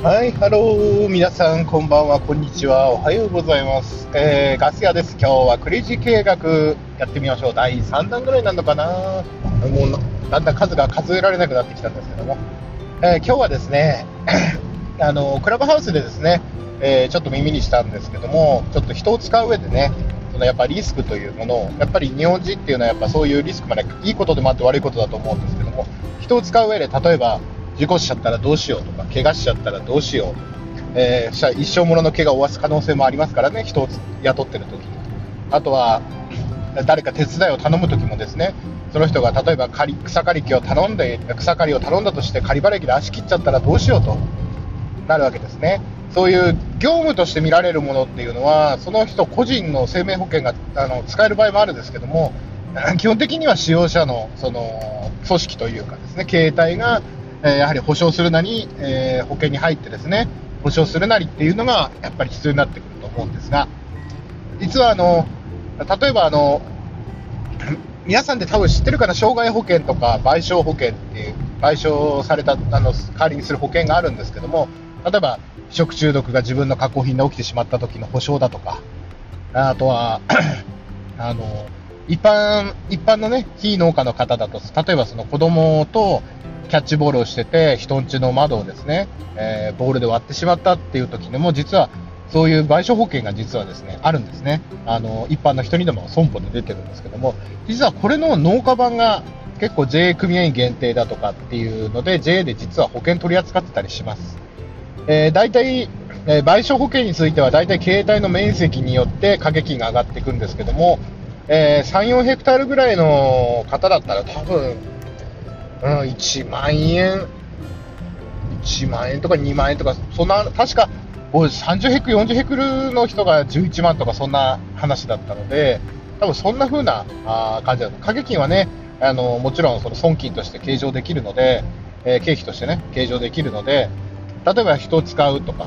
はい、ハロー、皆さん、こんばんは、こんにちは、おはようございます。えー、ガス屋です。今日はクレイジー経営学やってみましょう。第3弾ぐらいなのかなもう、だんだん数が数えられなくなってきたんですけども、えー、今日はですね、あの、クラブハウスでですね、えー、ちょっと耳にしたんですけども、ちょっと人を使う上でね、そのやっぱリスクというものを、やっぱり日本人っていうのはやっぱそういうリスクまでいいことでもあって悪いことだと思うんですけども、人を使う上で、例えば、事故しちゃったらどうしようとか、怪我しちゃったらどうしようと、えー、一生ものの怪我を負わす可能性もありますからね、人を雇ってる時。あとは、誰か手伝いを頼む時もですね、その人が例えば刈草刈り機を頼んで、草刈りを頼んだとして刈り払い機で足切っちゃったらどうしようとなるわけですね。そういう業務として見られるものっていうのは、その人個人の生命保険があの使える場合もあるんですけども、基本的には使用者のその組織というかですね、携帯がえやはり保証するなり、え保険に入ってですね、保証するなりっていうのがやっぱり必要になってくると思うんですが、実はあの、例えばあの、皆さんで多分知ってるかな、障害保険とか賠償保険っていう、賠償された、あの、代わりにする保険があるんですけども、例えば、食中毒が自分の加工品で起きてしまった時の保証だとか、あとは、あの、一般、一般のね、非農家の方だと、例えばその子供とキャッチボールをしてて、人んちの窓をですね、えー、ボールで割ってしまったっていう時にも、実は、そういう賠償保険が実はですね、あるんですね。あの、一般の人にでも損保で出てるんですけども、実はこれの農家版が結構 JA 組合員限定だとかっていうので、JA で実は保険取り扱ってたりします。えー、大体、えー、賠償保険については大体携帯の面積によって掛け金が上がっていくんですけども、えー、3、4ヘクタールぐらいの方だったら多分、うん、1万円、1万円とか2万円とか、そんな、確か、30ヘク、40ヘクルの人が11万とか、そんな話だったので、多分そんな風なあ感じだと。掛け金はね、あの、もちろんその損金として計上できるので、えー、経費としてね、計上できるので、例えば人を使うとか、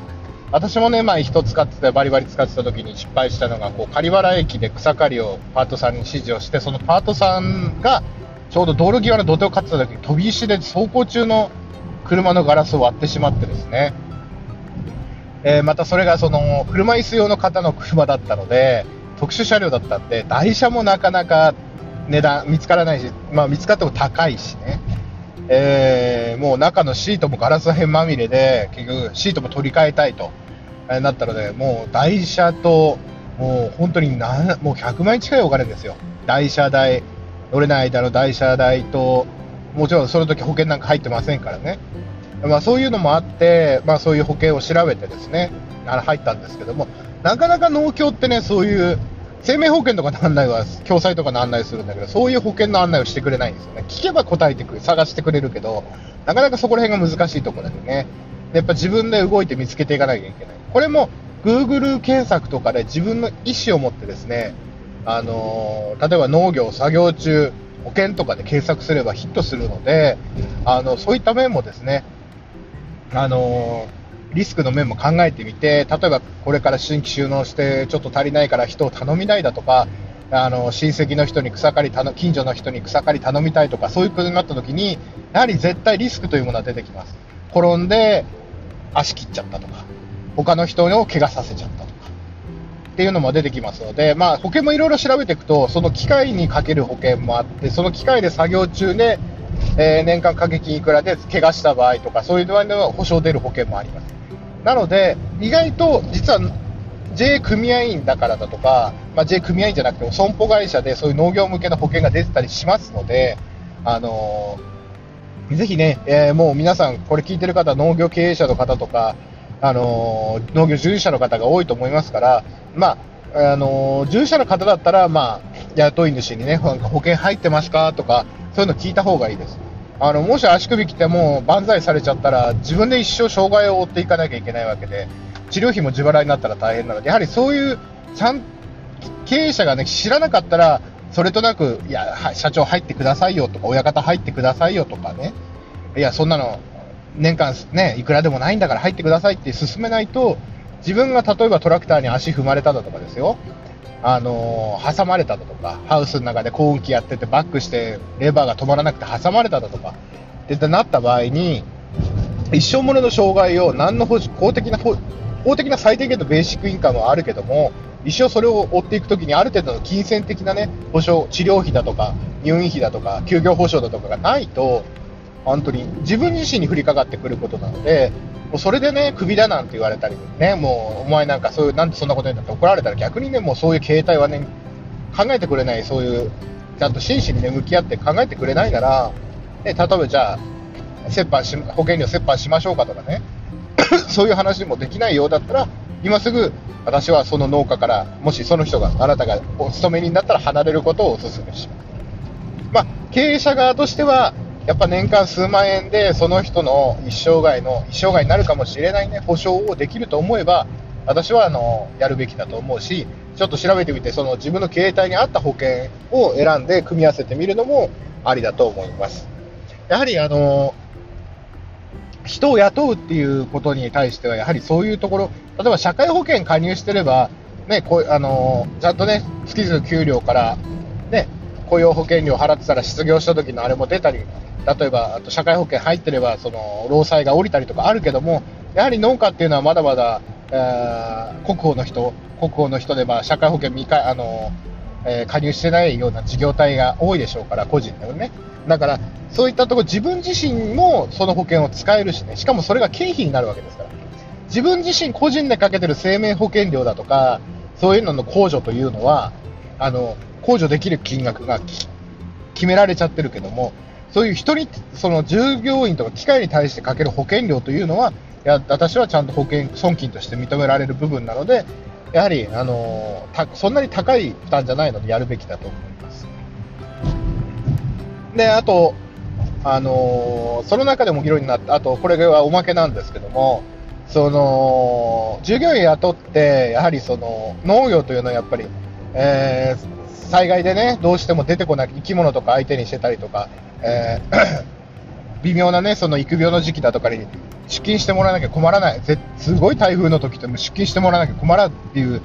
私もね、まあ人使ってて、バリバリ使ってた時に失敗したのが、こう、刈原駅で草刈りをパートさんに指示をして、そのパートさんが、ちょうど道路際の土手を飼ってた時に飛び石で走行中の車のガラスを割ってしまってですね、えー、またそれがその車椅子用の方の車だったので、特殊車両だったんで、台車もなかなか値段見つからないし、まあ見つかっても高いしね、えー、もう中のシートもガラス片まみれで、結局シートも取り替えたいと、えー、なったので、もう台車と、もう本当にもう100万円近いお金ですよ。台車代、乗れない間の台車代と、もちろんその時保険なんか入ってませんからね。まあそういうのもあって、まあそういう保険を調べてですね、あの入ったんですけども、なかなか農協ってね、そういう生命保険とかの案内は、共済とかの案内するんだけど、そういう保険の案内をしてくれないんですよね。聞けば答えてくれ、探してくれるけど、なかなかそこら辺が難しいところでね。やっぱ自分で動いて見つけていかなきゃいけない。これも Google 検索とかで自分の意思を持ってですね、あのー、例えば農業、作業中、保険とかで検索すればヒットするので、あの、そういった面もですね、あのー、リスクの面も考えてみて、例えばこれから新規収納してちょっと足りないから人を頼みたいだとか、あの、親戚の人に草刈り頼、近所の人に草刈り頼みたいとか、そういうことになった時に、やはり絶対リスクというものは出てきます。転んで足切っちゃったとか、他の人を怪我させちゃったとか。っていうのも出てきますので、まあ、保険もいろいろ調べていくと、その機械にかける保険もあって、その機械で作業中で、えー、年間掛け金いくらで怪我した場合とか、そういう場合では保証出る保険もあります。なので、意外と実は J 組合員だからだとか、まあ、J 組合員じゃなくても損保会社でそういう農業向けの保険が出てたりしますので、あのー、ぜひね、えー、もう皆さん、これ聞いてる方、農業経営者の方とか、あのー、農業従事者の方が多いと思いますから、まあ、あのー、従事者の方だったら、まあ、雇い主にね、保険入ってますかとか、そういうの聞いた方がいいです。あの、もし足首切っても万歳されちゃったら、自分で一生障害を負っていかなきゃいけないわけで、治療費も自腹になったら大変なので、やはりそういう、ちゃん、経営者がね、知らなかったら、それとなく、いや、社長入ってくださいよとか、親方入ってくださいよとかね、いや、そんなの年間ね、いくらでもないんだから入ってくださいって進めないと、自分が例えばトラクターに足踏まれただとかですよ、あのー、挟まれただとか、ハウスの中で高運気やっててバックしてレバーが止まらなくて挟まれただとか、ってなった場合に、一生ものの障害を何の法的な法的な最低限のベーシックインカムはあるけども、一生それを追っていくときにある程度の金銭的なね、保証、治療費だとか、入院費だとか、休業保障だとかがないと、本当に自分自身に降りかかってくることなので、もうそれでね、クビだなんて言われたり、ね、もうお前なんかそういう、なんでそんなこと言うんだって怒られたら逆にね、もうそういう形態はね、考えてくれない、そういう、ちゃんと真摯にね、向き合って考えてくれないなら、ね、例えばじゃあ、折半し、保険料折半しましょうかとかね、そういう話もできないようだったら、今すぐ私はその農家から、もしその人が、あなたがお勤め人だったら離れることをお勧めします。まあ、経営者側としては、やっぱ年間数万円でその人の一生涯の、一生涯になるかもしれないね、保証をできると思えば、私はあのやるべきだと思うし、ちょっと調べてみて、その自分の経営体に合った保険を選んで組み合わせてみるのもありだと思います。やはりあの人を雇うっていうことに対しては、やはりそういうところ、例えば社会保険加入してれば、ね、こうあのちゃんとね、月々給料から、ね、雇用保険料払ってたら失業した時のあれも出たり、例えばあと社会保険入ってれば、その労災が下りたりとかあるけども、やはり農家っていうのはまだまだ、えー、国保の人、国保の人で、まあ、社会保険未あの、えー、加入してないような事業体が多いでしょうから、個人でもね。だから、そういったところ、自分自身もその保険を使えるしね、しかもそれが経費になるわけですから。自分自身個人でかけてる生命保険料だとか、そういうのの控除というのは、あの、控除できる金額が決められちゃってるけども、そういう人に、その従業員とか機械に対してかける保険料というのは、いや私はちゃんと保険、損金として認められる部分なので、やはり、あのそんなに高い負担じゃないのでやるべきだと思います。で、あと、あのその中でも議論になった、あと、これはおまけなんですけども、その、従業員雇って、やはりその、農業というのはやっぱり、えー、災害でね、どうしても出てこない生き物とか相手にしてたりとか、えー 微妙なね、その育苗の時期だとかに出勤してもらわなきゃ困らない、すごい台風の時って出勤してもらわなきゃ困らんっていう、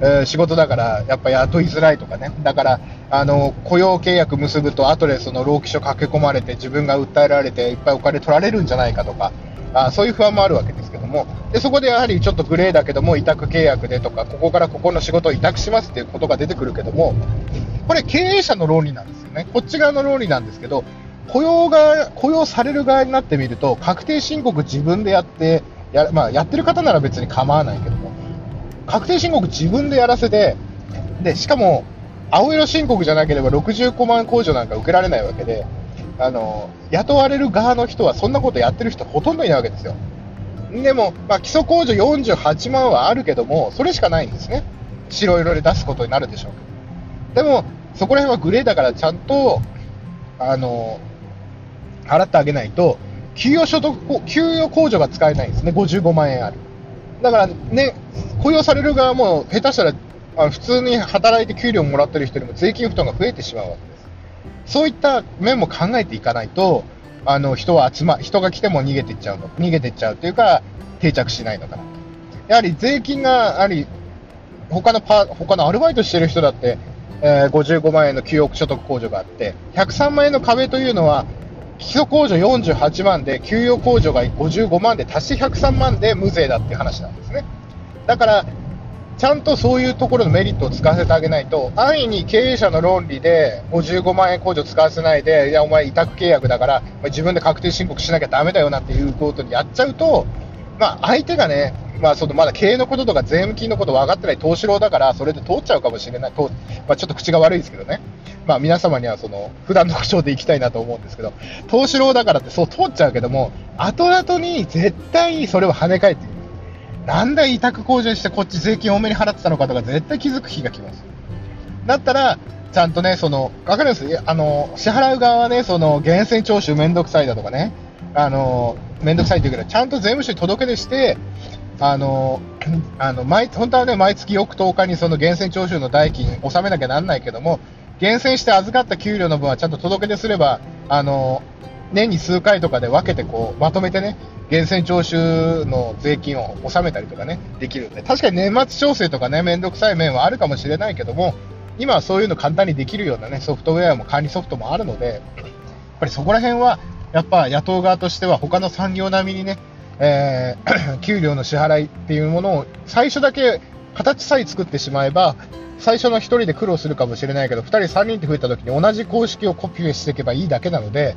えー、仕事だから、やっぱ雇いづらいとかね、だからあの雇用契約結ぶと、後でその労基署駆け込まれて、自分が訴えられて、いっぱいお金取られるんじゃないかとか、あそういう不安もあるわけですもで、そこでやはりちょっとグレーだけども、委託契約でとか、ここからここの仕事を委託しますっていうことが出てくるけども、これ、経営者の論理なんですよね、こっち側の論理なんですけど、雇用が、雇用される側になってみると、確定申告自分でやって、や,、まあ、やってる方なら別に構わないけども、確定申告自分でやらせて、で、しかも、青色申告じゃなければ65万控除なんか受けられないわけで、あの、雇われる側の人はそんなことやってる人ほとんどいないわけですよ。でも、まあ、基礎控除48万はあるけども、それしかないんですね。白色で出すことになるでしょうけど。でも、そこら辺はグレーだからちゃんと、あの、払ってあげないと、給与所得、給与控除が使えないんですね、55万円ある。だからね、雇用される側も下手したらあ普通に働いて給料もらってる人よりも税金負担が増えてしまうわけです。そういった面も考えていかないと、あの人は集ま、人が来ても逃げてっちゃうの、逃げてっちゃうというか、定着しないのかな。やはり税金が、やはり他のパ他のアルバイトしてる人だって、えー、55万円の給与所得控除があって、103万円の壁というのは、基礎控除48万で、給与控除が55万で、足して103万で無税だって話なんですね。だから、ちゃんとそういうところのメリットを使わせてあげないと、安易に経営者の論理で55万円控除使わせないで、いや、お前委託契約だから、自分で確定申告しなきゃだめだよなっていうことにやっちゃうと、まあ、相手がね、まあ、そのまだ経営のこととか税務金のこと分かってない投資郎だから、それで通っちゃうかもしれない、とまあ、ちょっと口が悪いですけどね、まあ、皆様にはその普段の口調でいきたいなと思うんですけど、投資郎だからってそう通っちゃうけども、後々に絶対それを跳ね返って。なんで委託控除してこっち税金多めに払ってたのかとか絶対気づく日が来ます。だったら、ちゃんとね、その、わかります？あの、支払う側はね、その、源泉徴収めんどくさいだとかね、あの、めんどくさいというけど、ちゃんと税務署に届け出して、あの、あの、毎、本当はね、毎月翌10日にその源泉徴収の代金納めなきゃなんないけども、厳選して預かった給料の分はちゃんと届け出すれば、あの、年に数回とかで分けてこう、まとめてね、源泉徴収の税金を納めたりとかね、できるんで、確かに年末調整とかね、めんどくさい面はあるかもしれないけども、今はそういうの簡単にできるようなね、ソフトウェアも管理ソフトもあるので、やっぱりそこら辺は、やっぱ野党側としては他の産業並みにね、えー 給料の支払いっていうものを最初だけ形さえ作ってしまえば、最初の1人で苦労するかもしれないけど、2人、3人って増えた時に同じ公式をコピーしていけばいいだけなので、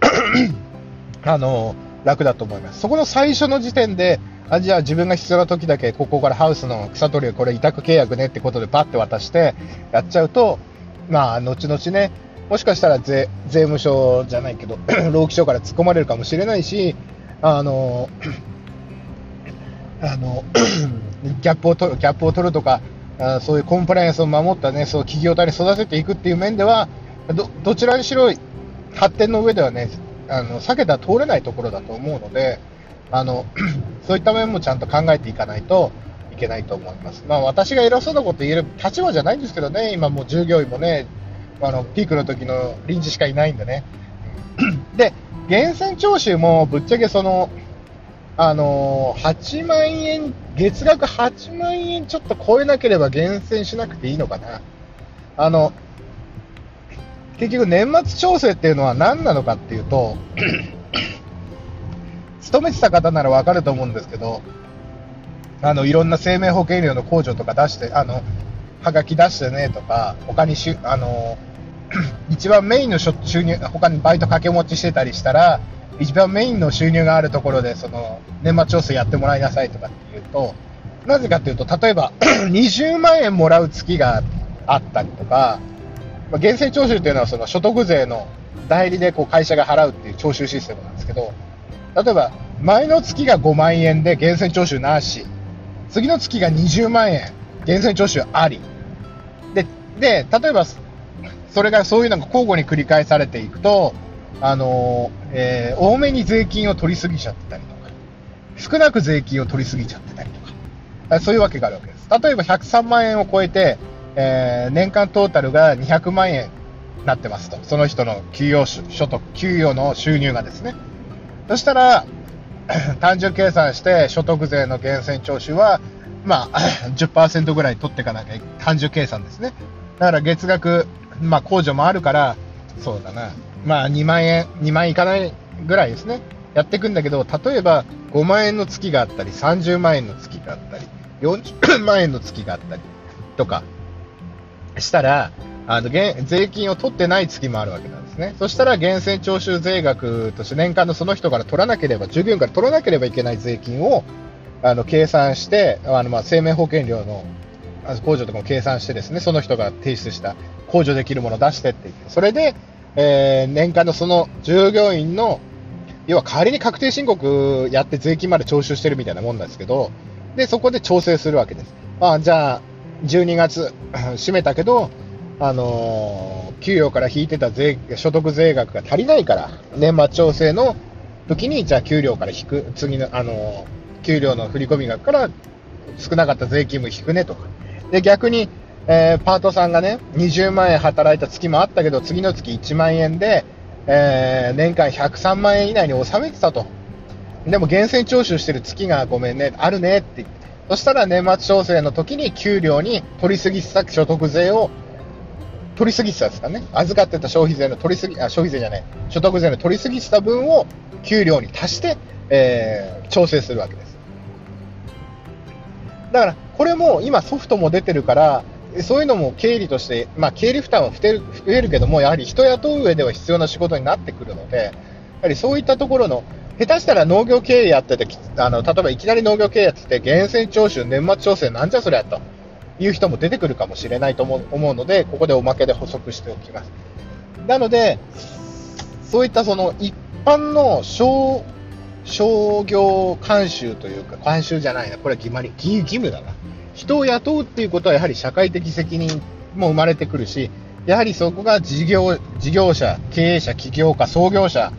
あの楽だと思います。そこの最初の時点で、あじゃあ自分が必要な時だけここからハウスの草取りをこれ委託契約ねってことでパッて渡してやっちゃうと、まあ、後々ね、もしかしたら税務署じゃないけど、労基署から突っ込まれるかもしれないし、あの、あの ギャップを取るギャップを取るとか、あそういうコンプライアンスを守ったね、そう企業体に育てていくっていう面では、どどちらにしろ発展の上ではね、あの避けたら通れないところだと思うので、あの そういった面もちゃんと考えていかないといけないと思います。まあ、私が偉そうなこと言える立場じゃないんですけどね、今もう従業員もね、あのピークの時の臨時しかいないんでね。で、源泉徴収もぶっちゃけその、あの8万円、月額8万円ちょっと超えなければ厳選しなくていいのかな。あの、結局年末調整っていうのは何なのかっていうと、勤めてた方ならわかると思うんですけど、あの、いろんな生命保険料の控除とか出して、あの、はがき出してねとか、他にしゅ、あの、一番メインの収入、他にバイト掛け持ちしてたりしたら、一番メインの収入があるところで、その、年末調整やってもらいなさいとかっていうと、なぜかっていうと、例えば、20万円もらう月があったりとか、まあ、源泉徴収っていうのはその所得税の代理でこう会社が払うっていう徴収システムなんですけど、例えば、前の月が5万円で源泉徴収なし、次の月が20万円、源泉徴収あり。で、で、例えば、それがそういうのが交互に繰り返されていくと、あのえー多めに税金を取りすぎちゃってたりとか、少なく税金を取りすぎちゃってたりとか、そういうわけがあるわけです。例えば103万円を超えて、えー年間トータルが200万円なってますと。その人の給与所得、給与の収入がですね。そしたら、単純計算して所得税の源泉徴収は、まあ、10%ぐらい取っていかなきゃ単純計算ですね。だから月額、まあ、控除もあるから、そうだな。まあ、2万円、2万円いかないぐらいですね。やっていくんだけど、例えば5万円の月があったり、30万円の月があったり、40万円の月があったりとかしたら、あの、げん税金を取ってない月もあるわけなんですね。そしたら、源泉徴収税額として年間のその人から取らなければ、従業員から取らなければいけない税金を、あの、計算して、あの、まあ、生命保険料の、控除とかも計算してですね、その人が提出した控除できるものを出してって言って、それで、えー年間のその従業員の、要は代わりに確定申告やって税金まで徴収してるみたいなもんなんですけど、で、そこで調整するわけです。まあ、じゃあ、12月、締めたけど、あのー給与から引いてた税、所得税額が足りないから、年末調整の時に、じゃあ給料から引く、次の、あのー給料の振込額から少なかった税金も引くねとか。で、逆に、えーパートさんがね、20万円働いた月もあったけど、次の月1万円で、えー年間103万円以内に収めてたと。でも源泉徴収してる月がごめんね、あるねって言って。そしたら年末調整の時に給料に取りすぎてた所得税を取りすぎてたですかね。預かってた消費税の取りすぎ、あ、消費税じゃない、所得税の取りすぎてた分を給料に足して、えー調整するわけです。だから、これも今ソフトも出てるから、そういうのも経理として、まあ、経理負担は増える増えるけども、やはり人雇う上では必要な仕事になってくるので、やはりそういったところの、下手したら農業経営やってて、あの例えばいきなり農業経営やってて、源泉徴収、年末調整、なんじゃそりゃという人も出てくるかもしれないと思う思うので、ここでおまけで補足しておきます。なので、そういったその一般の商商業慣習というか、慣習じゃないな、これは決まり、義義務だな。人を雇うっていうことはやはり社会的責任も生まれてくるし、やはりそこが事業事業者、経営者、起業家、創業者、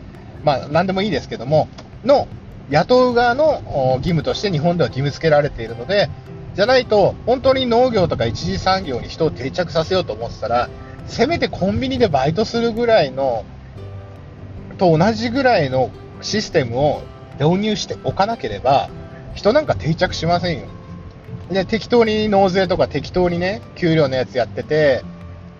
まあ何でもいいですけども、の雇う側の義務として日本では義務付けられているので、じゃないと、本当に農業とか一次産業に人を定着させようと思ってたら、せめてコンビニでバイトするぐらいの、と同じぐらいのシステムを導入しておかなければ、人なんか定着しませんよ。で、適当に納税とか適当にね、給料のやつやってて、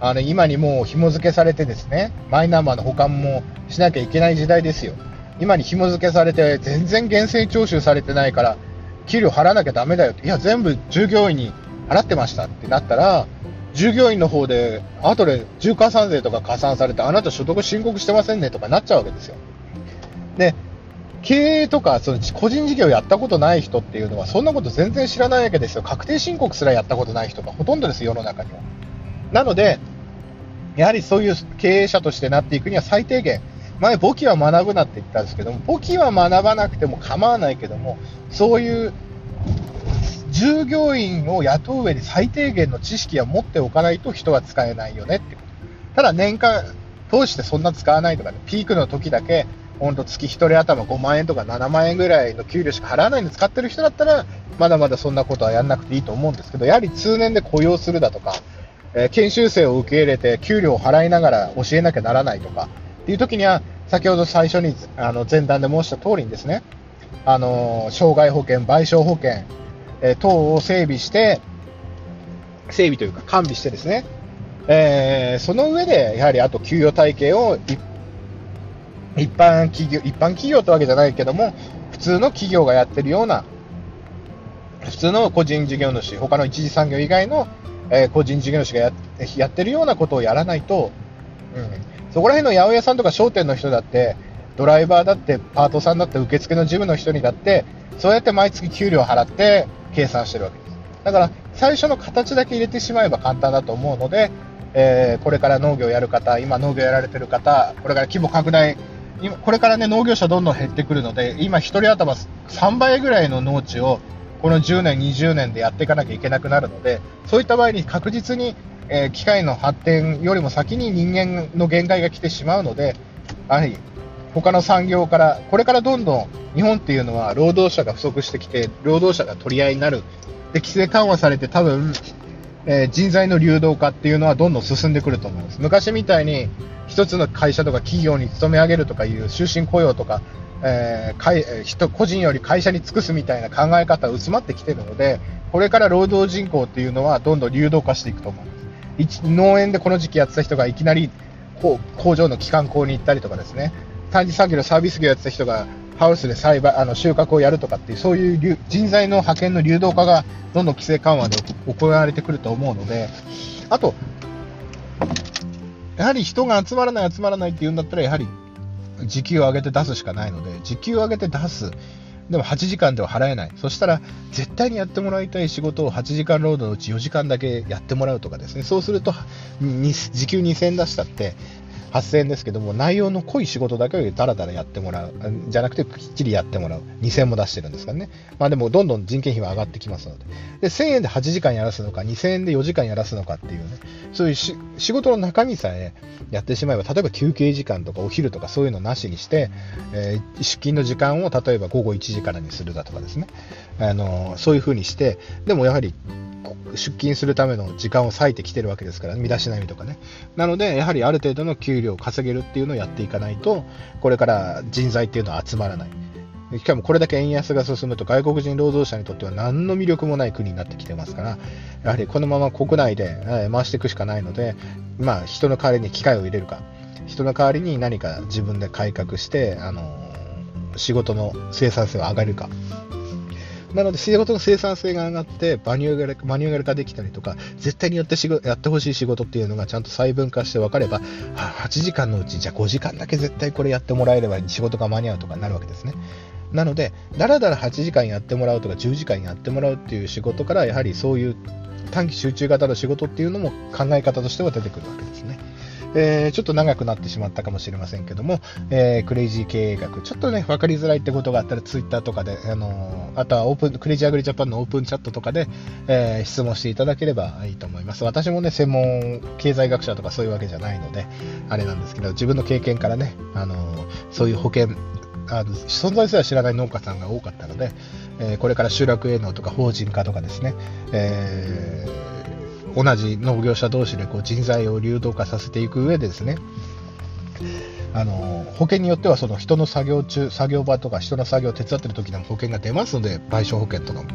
あの、今にもう紐付けされてですね、マイナンバーの保管もしなきゃいけない時代ですよ。今に紐付けされて、全然厳正徴収されてないから、給料払わなきゃだめだよって、いや、全部従業員に払ってましたってなったら、従業員の方で、後で重加算税とか加算されて、あなた所得申告してませんねとかなっちゃうわけですよ。で、経営とかその個人事業やったことない人っていうのは、そんなこと全然知らないわけですよ。確定申告すらやったことない人がほとんどです、世の中には。なので、やはりそういう経営者としてなっていくには最低限、前、簿記は学ぶなって言ったんですけども、簿記は学ばなくても構わないけども、そういう従業員を雇う上に最低限の知識は持っておかないと人は使えないよねってこと。ただ年間通してそんな使わないとかね、ピークの時だけ、ほんと月1人頭5万円とか7万円ぐらいの給料しか払わないのに使ってる人だったら、まだまだそんなことはやんなくていいと思うんですけど、やはり通年で雇用するだとか、え、研修生を受け入れて給料を払いながら教えなきゃならないとか、っていう時には、先ほど最初にあの前段で申した通りにですね、あの障害保険、賠償保険、え、等を整備して、整備というか完備してですね、えー、その上で、やはりあと給与体系を一般企業、一般企業ってわけじゃないけども、普通の企業がやってるような、普通の個人事業主、他の一次産業以外の、え、個人事業主がややってるようなことをやらないと、うん、そこら辺の八百屋さんとか商店の人だって、ドライバーだって、パートさんだって、受付の事務の人にだって、そうやって毎月給料払って計算してるわけです。だから、最初の形だけ入れてしまえば簡単だと思うので、えー、これから農業やる方、今農業やられてる方、これから規模拡大、今これからね、農業者どんどん減ってくるので、今1人頭3倍ぐらいの農地をこの10年、20年でやっていかなきゃいけなくなるので、そういった場合に確実にえー、機械の発展よりも先に人間の限界が来てしまうので、やはり他の産業から、これからどんどん日本っていうのは労働者が不足してきて、労働者が取り合いになる。で、規制緩和されて多分、えー、人材の流動化っていうのはどんどん進んでくると思います。昔みたいに一つの会社とか企業に勤め上げるとかいう終身雇用とか、えー、人個人より会社に尽くすみたいな考え方は薄まってきてるので、これから労働人口っていうのはどんどん流動化していくと思います。農園でこの時期やってた人がいきなり工場の機関工に行ったりとかですね、短時作業サービス業やってた人がハウスで栽培、あの収穫をやるとかっていう、そういう人材の派遣の流動化がどんどん規制緩和で行われてくると思うので、あと、やはり人が集まらない、集まらないって言うんだったら、やはり時給を上げて出すしかないので、時給を上げて出す。でも8時間では払えない。そしたら、絶対にやってもらいたい仕事を8時間労働のうち4時間だけやってもらうとかですね。そうすると、時給2000円出したって、8000円ですけども、内容の濃い仕事だけをだらだらやってもらう。じゃなくて、きっちりやってもらう。2000円も出してるんですからね。まあでも、どんどん人件費は上がってきますので。で、1000円で8時間やらすのか、2000円で4時間やらすのかっていうね、そういう仕事の中身さえやってしまえば、例えば休憩時間とかお昼とかそういうのなしにして、えー、出勤の時間を例えば午後1時からにするだとかですね。あのそういう風にして、でもやはり出勤するための時間を割いてきてるわけですから、身だしなみとかね。なので、やはりある程度の給料を稼げるっていうのをやっていかないと、これから人材っていうのは集まらない。しかもこれだけ円安が進むと外国人労働者にとっては何の魅力もない国になってきてますから、やはりこのまま国内で回していくしかないので、まあ人の代わりに機械を入れるか、人の代わりに何か自分で改革して、あの仕事の生産性を上げるか、なので仕事の生産性が上がってマニュアルマニュアル化できたりとか絶対にやってしやってほしい仕事っていうのがちゃんと細分化して分かれば8時間のうちじゃあ5時間だけ絶対これやってもらえれば仕事が間に合うとかになるわけですね。なので、だらだら8時間やってもらうとか10時間やってもらうっていう仕事からやはりそういう短期集中型の仕事っていうのも考え方としては出てくるわけですね。えー、ちょっと長くなってしまったかもしれませんけども、えー、クレイジー経営学、ちょっとね、分かりづらいってことがあったら、ツイッターとかで、あのー、あとはオープン、クレイジーアグリジャパンのオープンチャットとかで、え質問していただければいいと思います。私もね、専門経済学者とかそういうわけじゃないので、あれなんですけど、自分の経験からね、あのそういう保険、あの存在すら知らない農家さんが多かったので、えこれから集落営農とか法人化とかですね、えー同じ農業者同士でこう人材を流動化させていく上でですね。あの保険によってはその人の作業中作業場とか人の作業を手伝ってる時でも保険が出ますので賠償保険とかも。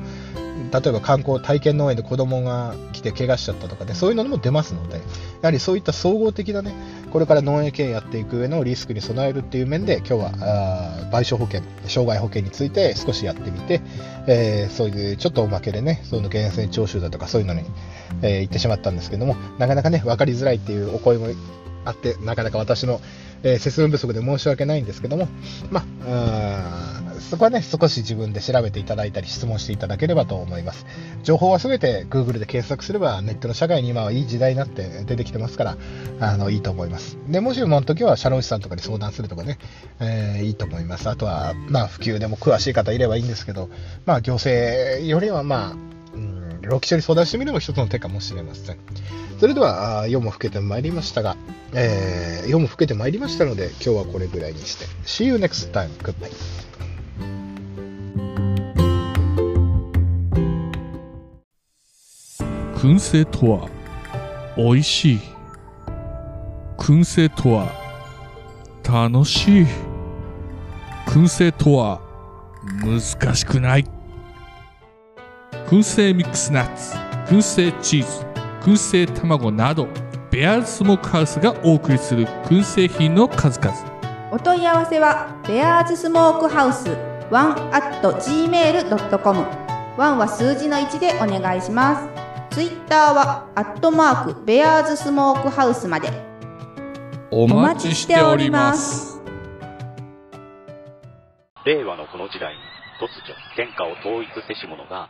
例えば観光体験農園で子供が来て怪我しちゃったとかね、そういうのも出ますので、やはりそういった総合的なね、これから農園経営やっていく上のリスクに備えるっていう面で、今日は賠償保険、障害保険について少しやってみて、えー、そういうちょっとおまけでね、その源泉徴収だとかそういうのに、えー、言ってしまったんですけども、なかなかね、分かりづらいっていうお声もあって、なかなか私の、えー、説明不足で申し訳ないんですけども、まあ、そこはね、少し自分で調べていただいたり、質問していただければと思います。情報はすべて Google で検索すれば、ネットの社会に今はいい時代になって出てきてますから、あの、いいと思います。で、もしもの時は、社労士さんとかに相談するとかね、えー、いいと思います。あとは、まあ、普及でも詳しい方いればいいんですけど、まあ、行政よりは、まあ、うん、労基署に相談してみるのも一つの手かもしれません。それでは、夜も更けてまいりましたが、えー、夜も更けてまいりましたので、今日はこれぐらいにして、See you next time. Goodbye. 燻製とは美味しい燻製とは楽しい燻製とは難しくない燻製ミックスナッツ燻製チーズ燻製卵などベアーズスモークハウスがお送りする燻製品の数々お問い合わせはベアーズスモークハウス1 at gmail.com 1は数字の1でお願いしますツイッターは、アットマーク、ベアーズスモークハウスまで。お待ちしております。令和のこの時代に、突如、天下を統一せし者が